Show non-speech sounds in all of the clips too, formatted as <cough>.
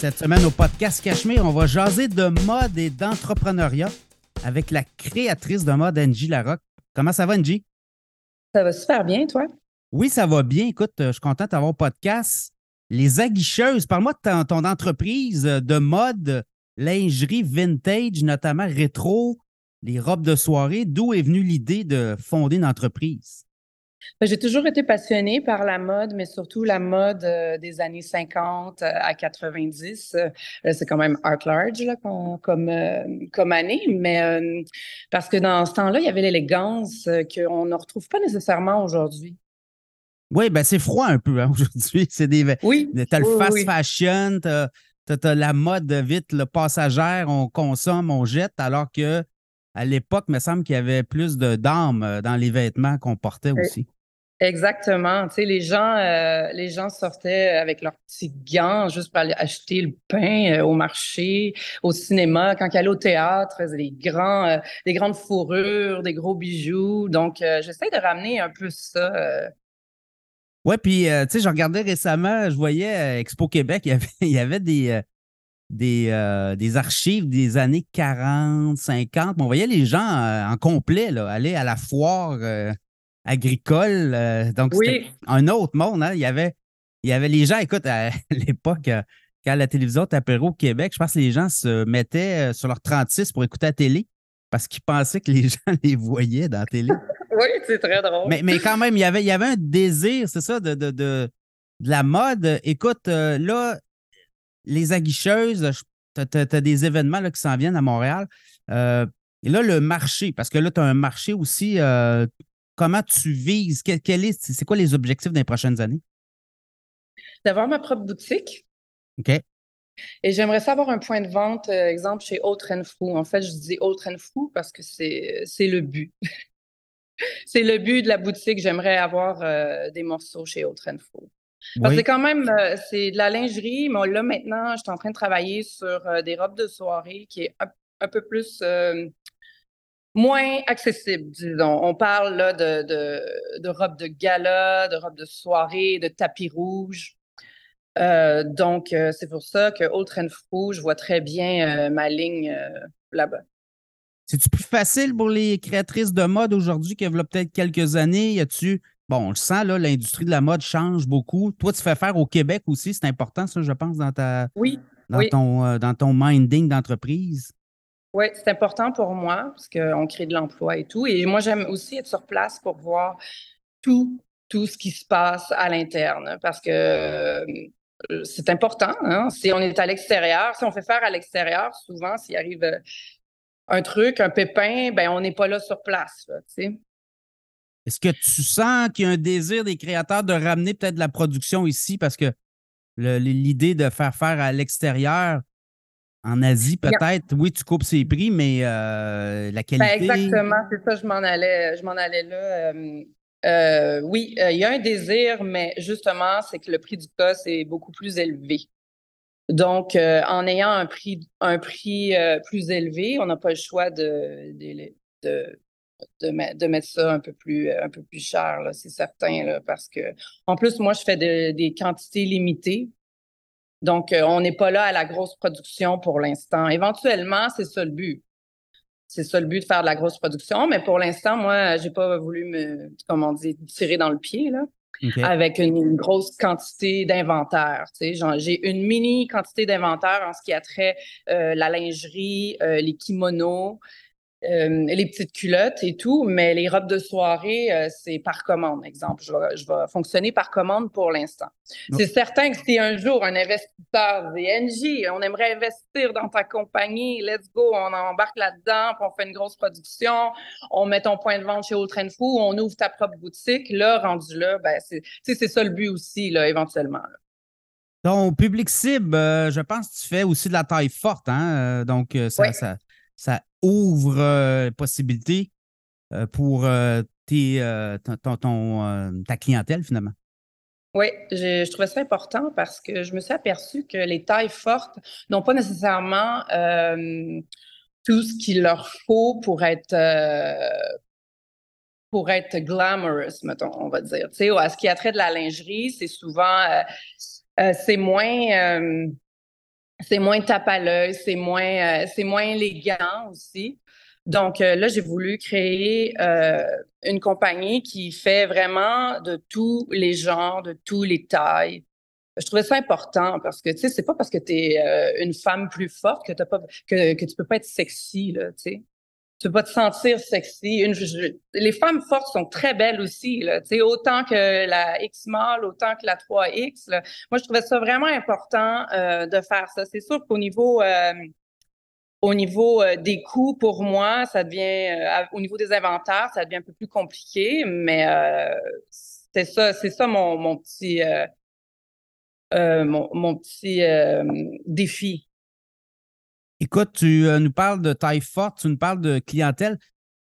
Cette semaine au podcast Cachemire, on va jaser de mode et d'entrepreneuriat avec la créatrice de mode Angie Larocque. Comment ça va, Angie? Ça va super bien, toi? Oui, ça va bien. Écoute, je suis content d'avoir podcast. Les Aguicheuses, parle-moi de ton, entreprise de mode, lingerie vintage, notamment rétro, les robes de soirée. D'où est venue l'idée de fonder une entreprise? Ben, j'ai toujours été passionnée par la mode, mais surtout la mode euh, des années 50 euh, à 90. Euh, c'est quand même art large là, comme, comme, année, mais parce que dans ce temps-là, il y avait l'élégance qu'on ne retrouve pas nécessairement aujourd'hui. Oui, ben c'est froid un peu hein, <laughs> aujourd'hui. C'est des. Oui. T'as le fast fashion, t'as as, la mode vite, le passagère, on consomme, on jette, alors que à l'époque, il me semble qu'il y avait plus de d'âme dans les vêtements qu'on portait aussi. Exactement. Tu sais, les gens, euh, les gens sortaient avec leurs petits gants juste pour aller acheter le pain euh, au marché, au cinéma, quand ils allaient au théâtre, des grands, euh, des grandes fourrures, des gros bijoux. Donc, j'essaie de ramener un peu ça. Ouais, puis tu sais, je regardais récemment, je voyais Expo Québec, il y avait, <laughs> il y avait des des, des, archives des années 40, 50. On voyait les gens en complet là, aller à la foire agricole. Euh, donc, c'était un autre monde. Hein. Il, y avait, il y avait les gens, écoute, à <laughs> l'époque, euh, quand la télévision tapait au Québec, je pense que les gens se mettaient euh, sur leur 36 pour écouter la télé parce qu'ils pensaient que les <laughs> gens les voyaient dans la télé. <laughs> oui, c'est très drôle. Mais, mais, quand même, il y avait, il y avait un désir, c'est ça, de, de, de, la mode. Écoute, là, les aguicheuses, tu as, des événements là, qui s'en viennent à Montréal. et là, le marché, parce que là, tu as un marché aussi comment tu vises? c'est quoi les objectifs des prochaines années? D'avoir ma propre boutique. OK. Et j'aimerais savoir un point de vente, euh, exemple, chez Autre Fou. En fait, je dis Autre Fou parce que c'est, le but. <laughs> c'est le but de la boutique. J'aimerais avoir euh, des morceaux chez Autre Fou. Parce que c'est quand même, euh, c'est de la lingerie, mais là, maintenant, je suis en train de travailler sur des robes de soirée qui est un peu plus moins accessible, disons. On parle là de, de, robes de gala, de robes de soirée, de tapis rouge. Euh, donc, euh, c'est pour ça que Old Trend Fou, je vois très bien euh, ma ligne là-bas. C'est-tu plus facile pour les créatrices de mode aujourd'hui qu'il y a peut-être quelques années? Y a-tu. Bon, on le sent, là, l'industrie de la mode change beaucoup. Toi, tu fais faire au Québec aussi, c'est important, ça, je pense, dans ta. Oui. Dans, Ton, dans ton minding d'entreprise? Oui, c'est important pour moi parce qu'on crée de l'emploi et tout. Et moi, j'aime aussi être sur place pour voir tout, tout ce qui se passe à l'interne parce que euh, c'est important. Hein. Si on est à l'extérieur, si on fait faire à l'extérieur, souvent, s'il arrive euh, un truc, un pépin, ben on n'est pas là sur place. Est-ce que tu sens qu'il y a un désir des créateurs de ramener peut-être la production ici parce que l'idée de faire faire à l'extérieur, en Asie, peut-être, oui, tu coupes ses prix, mais euh, la ben, qualité. exactement, c'est ça, je m'en allais, je m'en allais là. Euh, euh, oui, il y a un désir, mais justement, c'est que le prix du cas est beaucoup plus élevé. Donc, en ayant un prix, un prix plus élevé, on n'a pas le choix de, de, de, de, mettre ça un peu plus, un peu plus cher, c'est certain, là, parce que, en plus, moi, je fais des quantités limitées. Donc, euh, on n'est pas là à la grosse production pour l'instant. Éventuellement, c'est ça le but. C'est ça le but de faire de la grosse production. Mais pour l'instant, moi, j'ai pas voulu me, comment dit, tirer dans le pied, là. Avec une, grosse quantité d'inventaire. Tu sais, j'ai une mini quantité d'inventaire en ce qui a trait euh, la lingerie, euh, les kimonos, euh, les petites culottes et tout, mais les robes de soirée, euh, c'est par commande, exemple. Je vais, je vais, fonctionner par commande pour l'instant. C'est certain que si un jour un investisseur VNJ, on aimerait investir dans ta compagnie, let's go, on embarque là-dedans, on fait une grosse production, on met ton point de vente chez Old Fou, on ouvre ta propre boutique, là, rendu là, ben, c'est ça le but aussi, là, éventuellement. Ton public cible, euh, je pense que tu fais aussi de la taille forte, hein? donc, ça, ça, ça ouvre euh, possibilité euh, pour euh, tes, ton, ta clientèle finalement. Oui, je, trouvais ça important parce que je me suis aperçue que les tailles fortes n'ont pas nécessairement tout ce qu'il leur faut pour être pour être glamorous, mettons, on va dire. Tu sais, à ce qui a trait de la lingerie, c'est souvent c'est moins c'est moins tape à l'œil, c'est moins, c'est moins élégant aussi. Donc là, j'ai voulu créer une compagnie qui fait vraiment de tous les genres, de tous les tailles, je trouvais ça important parce que, tu sais, c'est pas parce que tu es euh, une femme plus forte que, as pas, que, que tu peux pas être sexy, là, tu sais. Tu pas te sentir sexy. Les femmes fortes sont très belles aussi, là, autant que la X mâle, autant que la 3X. Là. Moi, je trouvais ça vraiment important euh, de faire ça. C'est sûr qu'au niveau euh, au niveau des coûts, pour moi, ça devient, au niveau des inventaires, ça devient un peu plus compliqué, mais c'est ça, c'est ça mon, mon petit, euh, mon, petit euh, défi. Écoute, tu euh, nous parles de taille forte, tu nous parles de clientèle.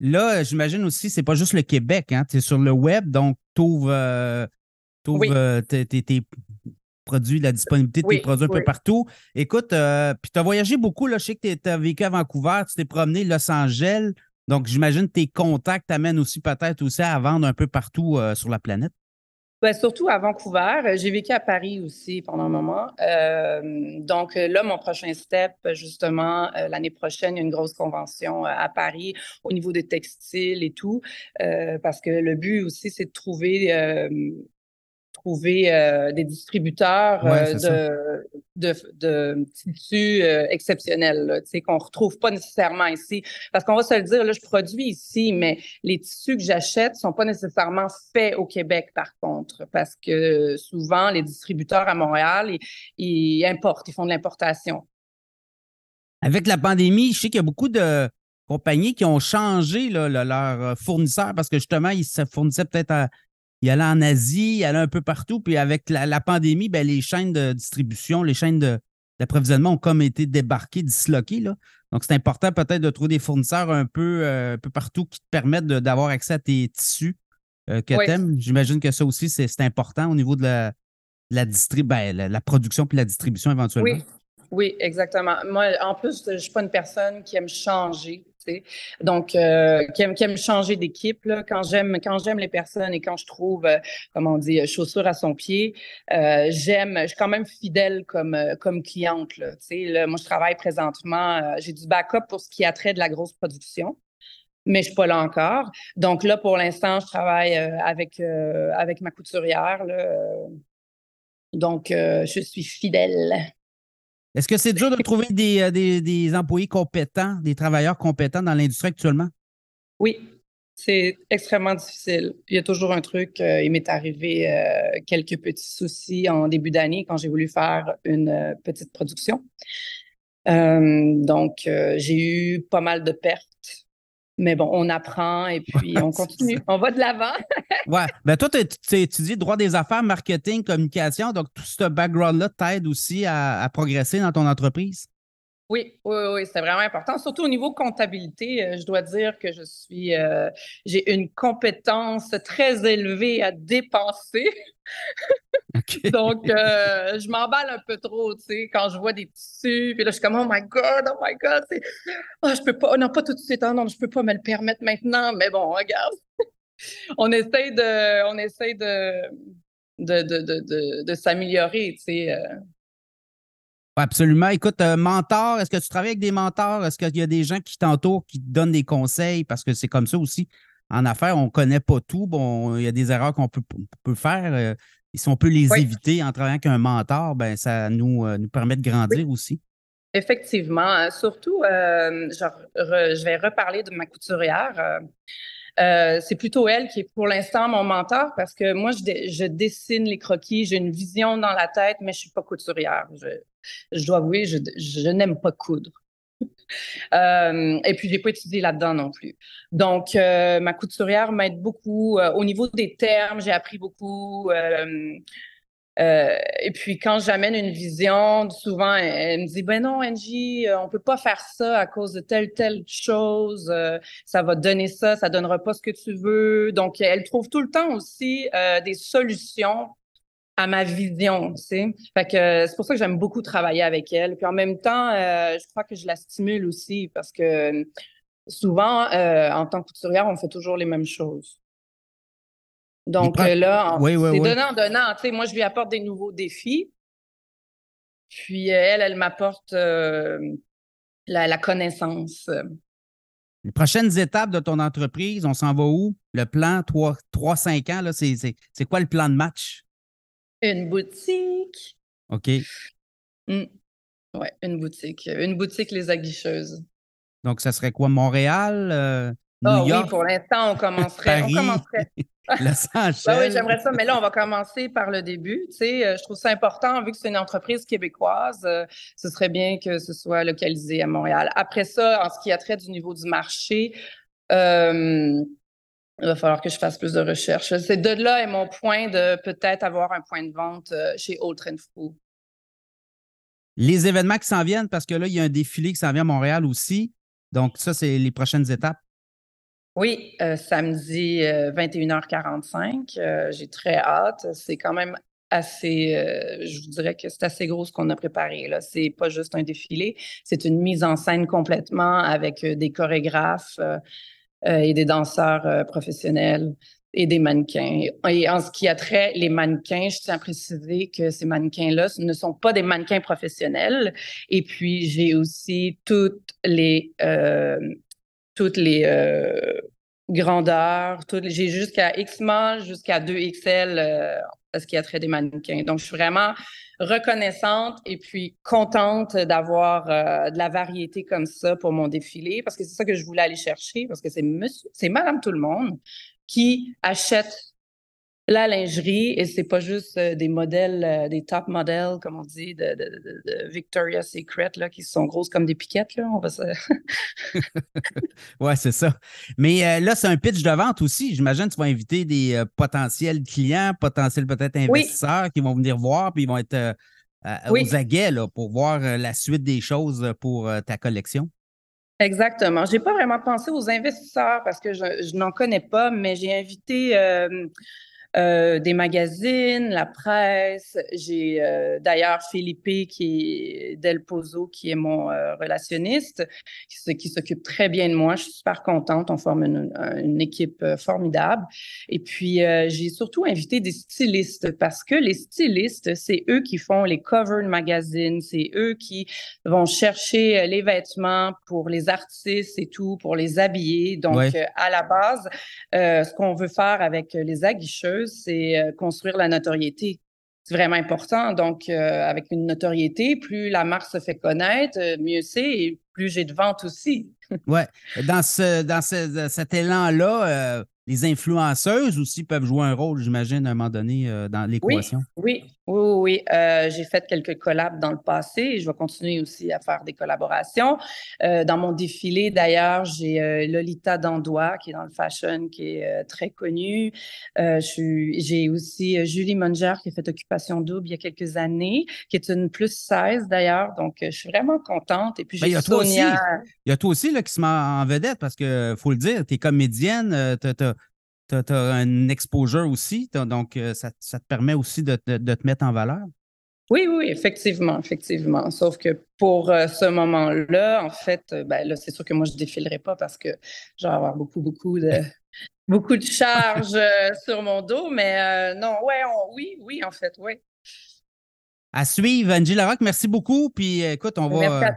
Là, j'imagine aussi, c'est pas juste le Québec, hein? tu es sur le web, donc tu ouvres, tes, produits, la disponibilité de tes produits un peu partout. Écoute, puis tu as voyagé beaucoup, là, je sais que tu as vécu à Vancouver, tu t'es promené Los Angeles, donc j'imagine que tes contacts t'amènent aussi peut-être aussi à vendre un peu partout sur la planète. Ben, surtout à Vancouver. J'ai vécu à Paris aussi pendant un moment. Euh, donc là, mon prochain step, justement, euh, l'année prochaine, il y a une grosse convention euh, à Paris au niveau des textiles et tout, parce que le but aussi, c'est de trouver trouver euh, des distributeurs euh, de, de, tissus euh, exceptionnels, qu'on ne retrouve pas nécessairement ici. Parce qu'on va se le dire, je produis ici, mais les tissus que j'achète sont pas nécessairement faits au Québec, par contre, parce que souvent, les distributeurs à Montréal, ils, importent, ils font de l'importation. Avec la pandémie, je sais qu'il y a beaucoup de compagnies qui ont changé là, leur fournisseur parce que justement, ils se fournissaient peut-être à il allait en Asie, il allait un peu partout. Puis avec la, pandémie, ben, les chaînes de distribution, les chaînes d'approvisionnement ont comme été débarquées, disloquées. Là. Donc, c'est important peut-être de trouver des fournisseurs un peu, euh, peu partout qui te permettent d'avoir accès à tes tissus euh, que tu aimes. J'imagine que ça aussi, c'est important au niveau de la, la, ben, la, production puis la distribution éventuellement. Oui. Oui, exactement. Moi, en plus, je ne suis pas une personne qui aime changer. Donc, euh, qui, aime, changer d'équipe. Quand j'aime, les personnes et quand je trouve, euh, comment on dit, euh, chaussure à son pied, euh, j'aime, je suis quand même fidèle comme, comme cliente. Moi, je travaille présentement, j'ai du backup pour ce qui a trait de la grosse production mais je suis pas là encore. Donc là, pour l'instant, je travaille avec ma couturière. Donc, je suis fidèle. Est-ce que c'est dur de trouver euh, des, des, employés compétents, des travailleurs compétents dans l'industrie actuellement? Oui, c'est extrêmement difficile. Il y a toujours un truc. Euh, il m'est arrivé euh, quelques petits soucis en début d'année quand j'ai voulu faire une petite production. donc, j'ai eu pas mal de pertes mais bon, on apprend et puis on continue. On va de l'avant. <laughs> ouais. Ben toi, tu as étudié droit des affaires, marketing, communication. Donc, tout ce background-là t'aide aussi à, progresser dans ton entreprise? Oui, oui, oui, c'est vraiment important. Surtout au niveau comptabilité, euh, je dois dire que je suis, euh, j'ai une compétence très élevée à dépenser. <laughs> <laughs> Donc, euh, je m'emballe un peu trop, tu sais, quand je vois des tissus, puis là, je suis comme, oh my God, oh my God, c'est, oh, je peux pas, non, pas tout de suite, hein, non, je peux pas me le permettre maintenant, mais bon, regarde. <laughs> on essaye de, on essaye de, de, de, de, de s'améliorer, tu sais. Absolument. Écoute, euh, mentor, est-ce que tu travailles avec des mentors? Est-ce qu'il y a des gens qui t'entourent, qui te donnent des conseils? Parce que c'est comme ça aussi. En affaires, on ne connaît pas tout. Bon, il y a des erreurs qu'on peut, peut, faire. Euh, et si on peut les éviter en travaillant avec un mentor, ben, ça nous, euh, nous permet de grandir aussi. Effectivement. Surtout, je vais reparler de ma couturière. c'est plutôt elle qui est pour l'instant mon mentor parce que moi, je, dessine les croquis, j'ai une vision dans la tête, mais je ne suis pas couturière. Je, je dois avouer, je, n'aime pas coudre. <laughs> Euh, et puis, je n'ai pas étudié là-dedans non plus. Donc, euh, ma couturière m'aide beaucoup. Euh, au niveau des termes, j'ai appris beaucoup. et puis, quand j'amène une vision, souvent, elle, me dit, ben non, Angie, on peut pas faire ça à cause de telle, telle chose. ça va donner ça, ça donnera pas ce que tu veux. Donc, elle trouve tout le temps aussi des solutions à ma vision, tu sais. Fait que euh, c'est pour ça que j'aime beaucoup travailler avec elle. Puis en même temps, euh, je crois que je la stimule aussi parce que euh, souvent, en tant que couturière, on fait toujours les mêmes choses. Donc là, c'est donnant, donnant. Tu sais, moi, je lui apporte des nouveaux défis. Puis elle, elle m'apporte la, la, connaissance. Les prochaines étapes de ton entreprise, on s'en va où? Le plan 3-5 ans, c'est quoi le plan de match? Une boutique. OK. Mmh. Oui, une boutique. Une boutique Les Aguicheuses. Donc, ça serait quoi? Montréal? Euh, New York? Oui, pour l'instant, on commencerait. Paris, on commencerait. <laughs> Los Angeles. Ben oui, j'aimerais ça, mais là, on va commencer par le début. Tu sais, euh, je trouve ça important, vu que c'est une entreprise québécoise, euh, ce serait bien que ce soit localisé à Montréal. Après ça, en ce qui a trait du niveau du marché, il va falloir que je fasse plus de recherches. C'est de là est mon point de peut-être avoir un point de vente chez Old Trend Food les événements qui s'en viennent, parce que là, il y a un défilé qui s'en vient à Montréal aussi. Donc, ça, c'est les prochaines étapes. Oui, euh, samedi 21h45. Euh, euh, j'ai très hâte. C'est quand même assez, je vous dirais que c'est assez gros ce qu'on a préparé. Là, c'est pas juste un défilé, c'est une mise en scène complètement avec des chorégraphes et des danseurs professionnels et des mannequins. Et en ce qui a trait les mannequins, je tiens à préciser que ces mannequins-là ne sont pas des mannequins professionnels. Et puis, j'ai aussi toutes les, euh, toutes les euh, grandeurs, j'ai jusqu'à X-Mall, jusqu'à 2XL euh, à ce qui a trait des mannequins. Donc, je suis vraiment reconnaissante et puis contente d'avoir de la variété comme ça pour mon défilé parce que c'est ça que je voulais aller chercher parce que c'est monsieur, c'est madame tout le monde qui achètent la lingerie et c'est pas juste euh, des modèles, euh, des top modèles, comme on dit, de, de, Victoria's Secret, là, qui sont grosses comme des piquettes, là. On va <laughs> ouais, c'est ça. Mais euh, là, c'est un pitch de vente aussi. J'imagine que tu vas inviter des potentiels clients, potentiels peut-être investisseurs qui vont venir voir, puis ils vont être aux aguets là, pour voir la suite des choses pour ta collection. Exactement. J'ai pas vraiment pensé aux investisseurs parce que je, n'en connais pas, mais j'ai invité euh, euh, des magazines, la presse. J'ai euh, d'ailleurs Philippe qui est Del Pozo, qui est mon euh, relationniste, qui, qui s'occupe très bien de moi. Je suis super contente. On forme une, une équipe formidable. Et puis, j'ai surtout invité des stylistes parce que les stylistes, c'est eux qui font les covers de magazines, c'est eux qui vont chercher les vêtements pour les artistes et tout, pour les habiller. Donc, à la base, ce qu'on veut faire avec les aguicheuses, c'est euh, construire la notoriété. C'est vraiment important. Donc, euh, avec une notoriété, plus la marque se fait connaître, euh, mieux c'est et plus j'ai de ventes aussi. <laughs> oui. Dans, ce, dans cet élan-là, les influenceuses aussi peuvent jouer un rôle, j'imagine, à un moment donné, dans l'équation. Oui, oui, oui. Euh, j'ai fait quelques collabs dans le passé et je vais continuer aussi à faire des collaborations. Euh, dans mon défilé, d'ailleurs, j'ai euh, Lolita Dandois qui est dans le fashion, qui est très connue. j'ai aussi Julie Munger qui a fait Occupation Double il y a quelques années, qui est une plus 16 d'ailleurs. Donc, je suis vraiment contente. Et puis, ben, j'ai Sonia. il y a toi aussi là, qui se met en vedette parce que, faut le dire, tu es comédienne, tu tu as, un exposure aussi, donc euh, ça, te permet aussi de, te mettre en valeur? Oui, oui, effectivement, effectivement. Sauf que pour euh, ce moment-là, en fait, euh, ben, là, c'est sûr que moi, je ne défilerai pas parce que je vais avoir beaucoup, beaucoup de, <laughs> beaucoup de charges sur mon dos. Mais non, ouais, oui, oui, en fait, oui. À suivre, Angie Larocque, merci beaucoup. Puis écoute, on va,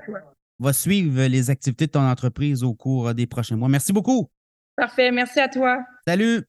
va suivre les activités de ton entreprise au cours des prochains mois. Merci beaucoup. Parfait. Merci à toi. Salut.